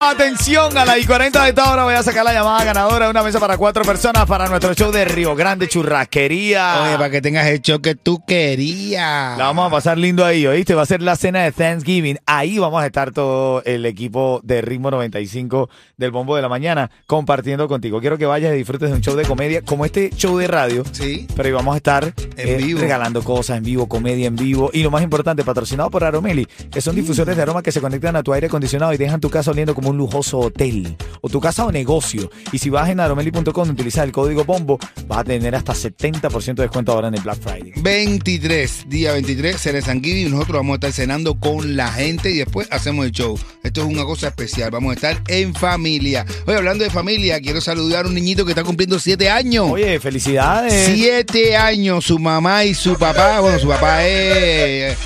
Atención, a las y 40 de esta hora voy a sacar la llamada ganadora de una mesa para cuatro personas para nuestro show de Río Grande Churrasquería. Oye, para que tengas el show que tú querías. La vamos a pasar lindo ahí, ¿oíste? Va a ser la cena de Thanksgiving. Ahí vamos a estar todo el equipo de Ritmo 95 del Bombo de la Mañana compartiendo contigo. Quiero que vayas y disfrutes de un show de comedia como este show de radio. Sí. Pero ahí vamos a estar En eh, vivo. regalando cosas en vivo, comedia en vivo. Y lo más importante, patrocinado por Aromeli, que son difusores de aroma que se conectan a tu aire acondicionado y dejan tu casa oliendo como un lujoso hotel. O tu casa o negocio. Y si vas en aromeli.com y utilizas el código BOMBO, vas a tener hasta 70% de descuento ahora en el Black Friday. 23, día 23, será San y nosotros vamos a estar cenando con la gente y después hacemos el show. Esto es una cosa especial, vamos a estar en familia. Oye, hablando de familia, quiero saludar a un niñito que está cumpliendo 7 años. Oye, felicidades. Siete años, su mamá y su papá, bueno, su papá es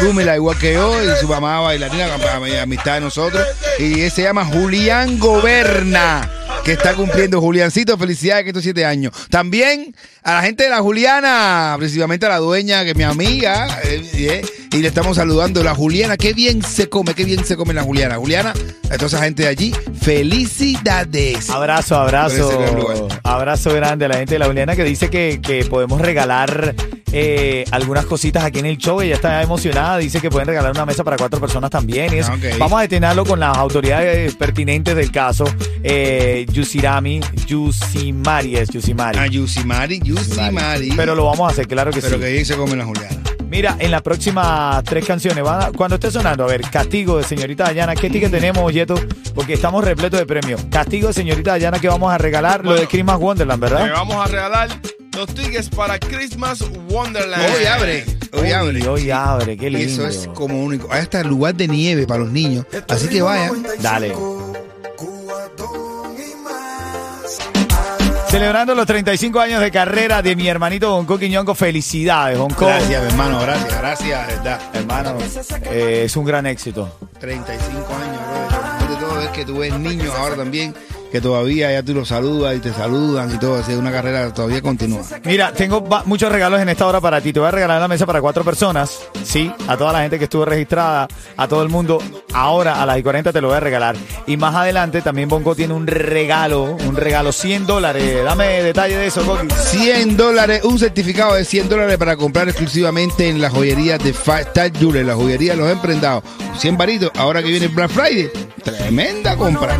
Rúmela igual que yo, y su mamá bailarina, am- amistad de nosotros, y él se llama Julián Goberna, que está cumpliendo Juliancito, felicidades que estos siete años. También a la gente de la Juliana, principalmente a la dueña, que es mi amiga, eh, eh, y le estamos saludando, la Juliana, qué bien se come, qué bien se come la Juliana. Juliana, a toda esa gente de allí, felicidades. Abrazo, abrazo. Abrazo grande a la gente de la Juliana que dice que, que podemos regalar eh, algunas cositas aquí en el show. Ella está emocionada. Dice que pueden regalar una mesa para cuatro personas también. Y eso. Ah. Vamos a detenerlo con las autoridades pertinentes del caso. Eh, Yusirami, Yusimari es Yusimari. A Yusimari, Yusimari. Pero lo vamos a hacer, claro que Pero sí. que bien se come la Juliana. Mira, en las próximas tres canciones, van a- cuando esté sonando, a ver, Castigo de Señorita Dayana, ¿qué ticket tenemos, Yeto? Porque estamos repletos de premios. Castigo de Señorita Dayana que vamos a regalar, lo de. Christmas Wonderland, ¿verdad? vamos a regalar los tickets para Christmas Wonderland. Hoy abre, hoy abre. Hoy, abre, qué lindo. eso es como único. Hay hasta lugar de nieve para los niños. Así que vaya. Dale. Celebrando los 35 años de carrera de mi hermanito Bonco Quiñongo, felicidades, Bonco. Gracias, mi hermano. Gracias, gracias, verdad. Hermano, eh, es un gran éxito. 35 años. Lo mejor de todo es que tú ves niños ahora también que todavía ya tú los saludas y te saludan y todo. Así es una carrera todavía continúa. Mira, tengo muchos regalos en esta hora para ti. Te voy a regalar la mesa para cuatro personas. Sí, a toda la gente que estuvo registrada, a todo el mundo. Ahora, a las y 40 te lo voy a regalar. Y más adelante también Bonco tiene un regalo, un regalo, 100 dólares. Dame detalle de eso, Coqui. 100 dólares, un certificado de 100 dólares para comprar exclusivamente en la joyería de Five Star Jewelry, la joyería de los emprendados. 100 varitos, ahora que viene Black Friday. Tremenda compra.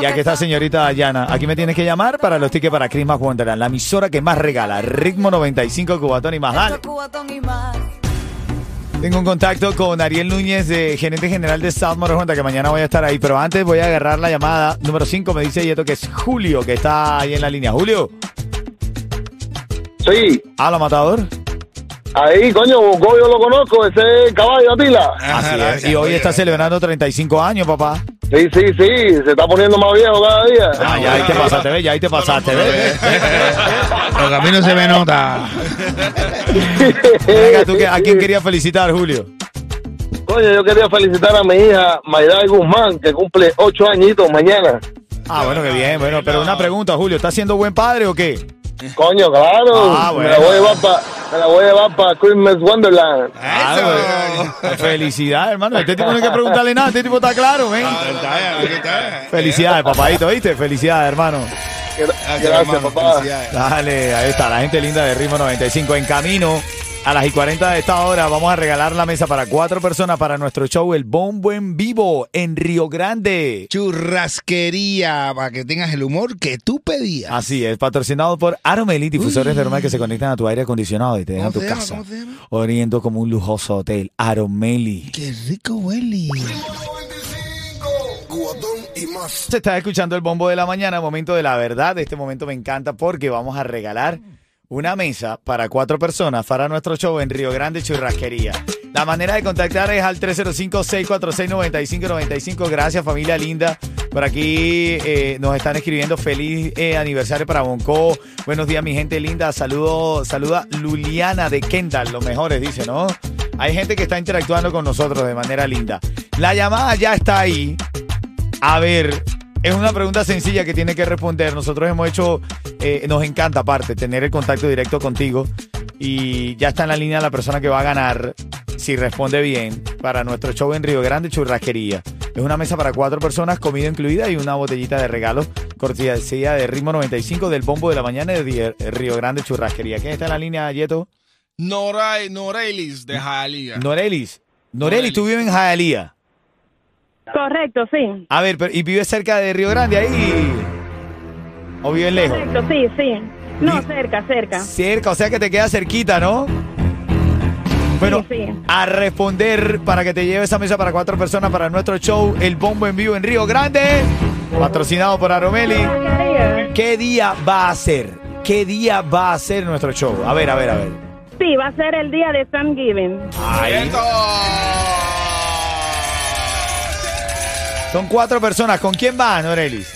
Y aquí está señorita Dayana. Aquí me tienes que llamar para los tickets para Christmas Wonderland, la emisora que más regala. Ritmo 95, Cubatón y más. Dale. Tengo un contacto con Ariel Núñez, de gerente general de South Motor Honda, que mañana voy a estar ahí. Pero antes voy a agarrar la llamada. Número 5 me dice Yeto que es Julio, que está ahí en la línea. Julio, Sí, habla matador. ahí, coño, Bonco yo lo conozco, ese es el caballo Atila. Así es. gracias, Y hoy está celebrando 35 años, papá. Sí, sí, sí, se está poniendo más viejo cada día. Ah, ya ahí te pasaste, ¿ves? Ya ahí te pasaste, ¿ves? Los caminos se me nota. Venga, ¿tú qué- ¿a quién querías felicitar, Julio? Coño, yo quería felicitar a mi hija Mayday Guzmán, que cumple ocho añitos mañana. Ah, bueno, qué bien, bueno. Pero una pregunta, Julio, ¿estás siendo buen padre o qué? Coño, claro. Ah, Me la bueno. voy a llevar para me la voy a llevar para Christmas Wonderland. Ah, bueno. Felicidades, hermano. Este tipo no hay que preguntarle nada. Este tipo está claro, ¿ven? Felicidades, papadito, ¿viste? Felicidades, hermano. Gra- Gracias, papá. Dale, ahí está, la gente linda de Ritmo 95 en camino. A las y 40 de esta hora vamos a regalar la mesa para cuatro personas para nuestro show El Bombo en Vivo en Río Grande. Churrasquería, para que tengas el humor que tú pedías. Así es, patrocinado por Aromeli, difusores de aroma que se conectan a tu aire acondicionado y te dejan tu casa. Oriendo como un lujoso hotel. Aromeli. Qué rico huele. Se está escuchando el bombo de la mañana, momento de la verdad. Este momento me encanta porque vamos a regalar una mesa para cuatro personas para nuestro show en Río Grande Churrasquería. La manera de contactar es al 305-646-9595. Gracias, familia linda. Por aquí eh, nos están escribiendo feliz eh, aniversario para Bonco. Buenos días, mi gente linda. Saludo, saluda Luliana de Kendall, los mejores, dice, ¿no? Hay gente que está interactuando con nosotros de manera linda. La llamada ya está ahí. A ver, es una pregunta sencilla que tiene que responder. Nosotros hemos hecho, eh, nos encanta aparte, tener el contacto directo contigo. Y ya está en la línea la persona que va a ganar, si responde bien, para nuestro show en Río Grande Churrasquería. Es una mesa para cuatro personas, comida incluida y una botellita de regalo. Cortesía de Ritmo 95 del Bombo de la Mañana de Río- Grande Churrasquería. ¿Quién está en la línea, Yeto? Noray, Norelis de Jalía. Norelis. Norelis, tú vives en Jaelía. Correcto, sí. A ver, pero, ¿y vives cerca de Río Grande ahí? ¿O vives lejos? Correcto, sí, sí. No, cerca, cerca. Cerca, o sea que te queda cerquita, ¿no? Bueno, Sí, sí. a responder para que te lleve esa mesa para cuatro personas para nuestro show El Bombo en Vivo en Río Grande, patrocinado por Aromeli. Churrasquería. ¿Qué día va a ser? ¿Qué día va a ser nuestro show? A ver, a ver, a ver. Sí, va a ser el día de Thanksgiving. Ahí. ¡Esto! Son cuatro personas. ¿Con quién van, Norelis?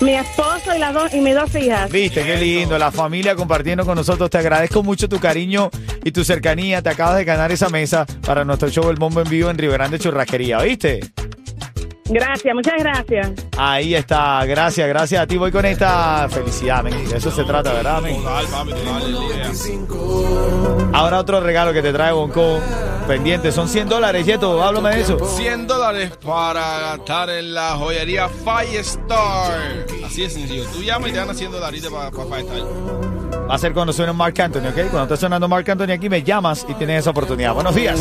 Mi esposo y, las dos, y mis dos hijas. Viste, qué lindo, la familia compartiendo con nosotros. Te agradezco mucho tu cariño y tu cercanía. Te acabas de ganar esa mesa para nuestro show El Bombo en Vivo en Río Grande Churrasquería, ¿viste? Gracias, muchas gracias. Ahí está, gracias, gracias a ti. Voy con esta felicidad, men. De eso se trata, ¿verdad, men? Ahora otro regalo que te trae Bonco. Pendiente, son 100 dólares, Yeto, háblame de eso. 100 dólares para gastar en la joyería Firestar. Así de sencillo. Tú llamas y te dan 100 dolaritos para, para Firestar. Va a ser cuando suene Mark Anthony, ¿ok? Cuando esté sonando Mark Anthony aquí, me llamas y tienes esa oportunidad. Buenos días.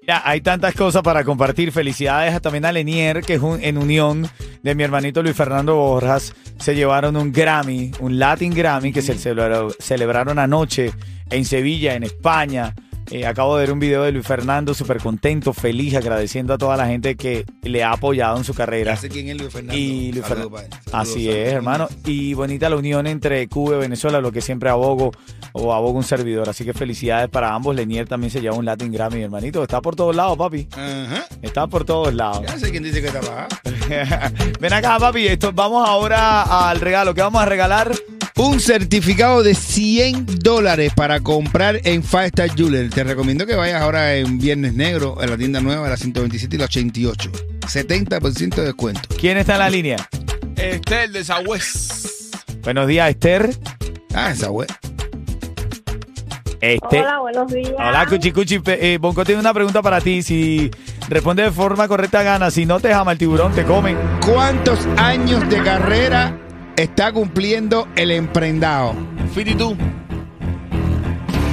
Mira, hay tantas cosas para compartir. Felicidades también a Lenier, que es un- en unión de mi hermanito Luis Fernando Borjas. Se llevaron un Grammy, un Latin Grammy, que se celebraron anoche en Sevilla, en España. Eh, acabo de ver un video de Luis Fernando súper contento, feliz, agradeciendo a toda la gente que le ha apoyado en su carrera. Sé quién es Luis Fernando. Y Luis Saludos Fernan- para él. Saludos, Así saludos. es, hermano. Y bonita la unión entre Cuba y Venezuela, lo que siempre abogo o abogo un servidor. Así que felicidades para ambos. Lenier también se lleva un Latin Grammy, hermanito. Está por todos lados, papi. Ajá. Está por todos lados. Ya sé quién dice que está para. Ven acá, papi. Esto, vamos ahora al regalo. ¿Qué vamos a regalar? Un certificado de 100 dólares para comprar en Five Star Jeweler. Te recomiendo que vayas ahora en Viernes Negro, a la tienda nueva, a la 127 y la 88. 70% de descuento. ¿Quién está en la línea? Estel de Sagüez. Buenos días, Esther. Ah, web. Este. Hola, buenos días. Hola, Cuchi Cuchi. Eh, Bonco tiene una pregunta para ti. Si responde de forma correcta, gana. Si no, te jama el tiburón, te come. ¿Cuántos años de carrera está cumpliendo el emprendado? 52.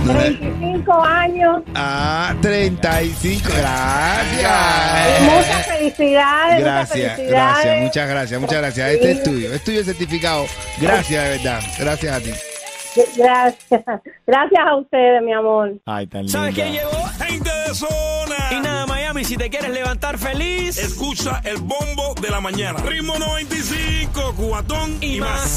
25 años. Ah, 35. Gracias. Muchas felicidades. muchas Gracias, felicidades. gracias, muchas gracias, muchas gracias. Este es tuyo, es tuyo certificado. Gracias, de verdad. Gracias a ti. Gracias. Gracias a ustedes, mi amor. Ay, tan linda. ¿Sabes quién llegó? Gente de zona. Y nada, Miami, si te quieres levantar feliz Escucha el bombo de la mañana. Ritmo 95, cuatón y, y más. más.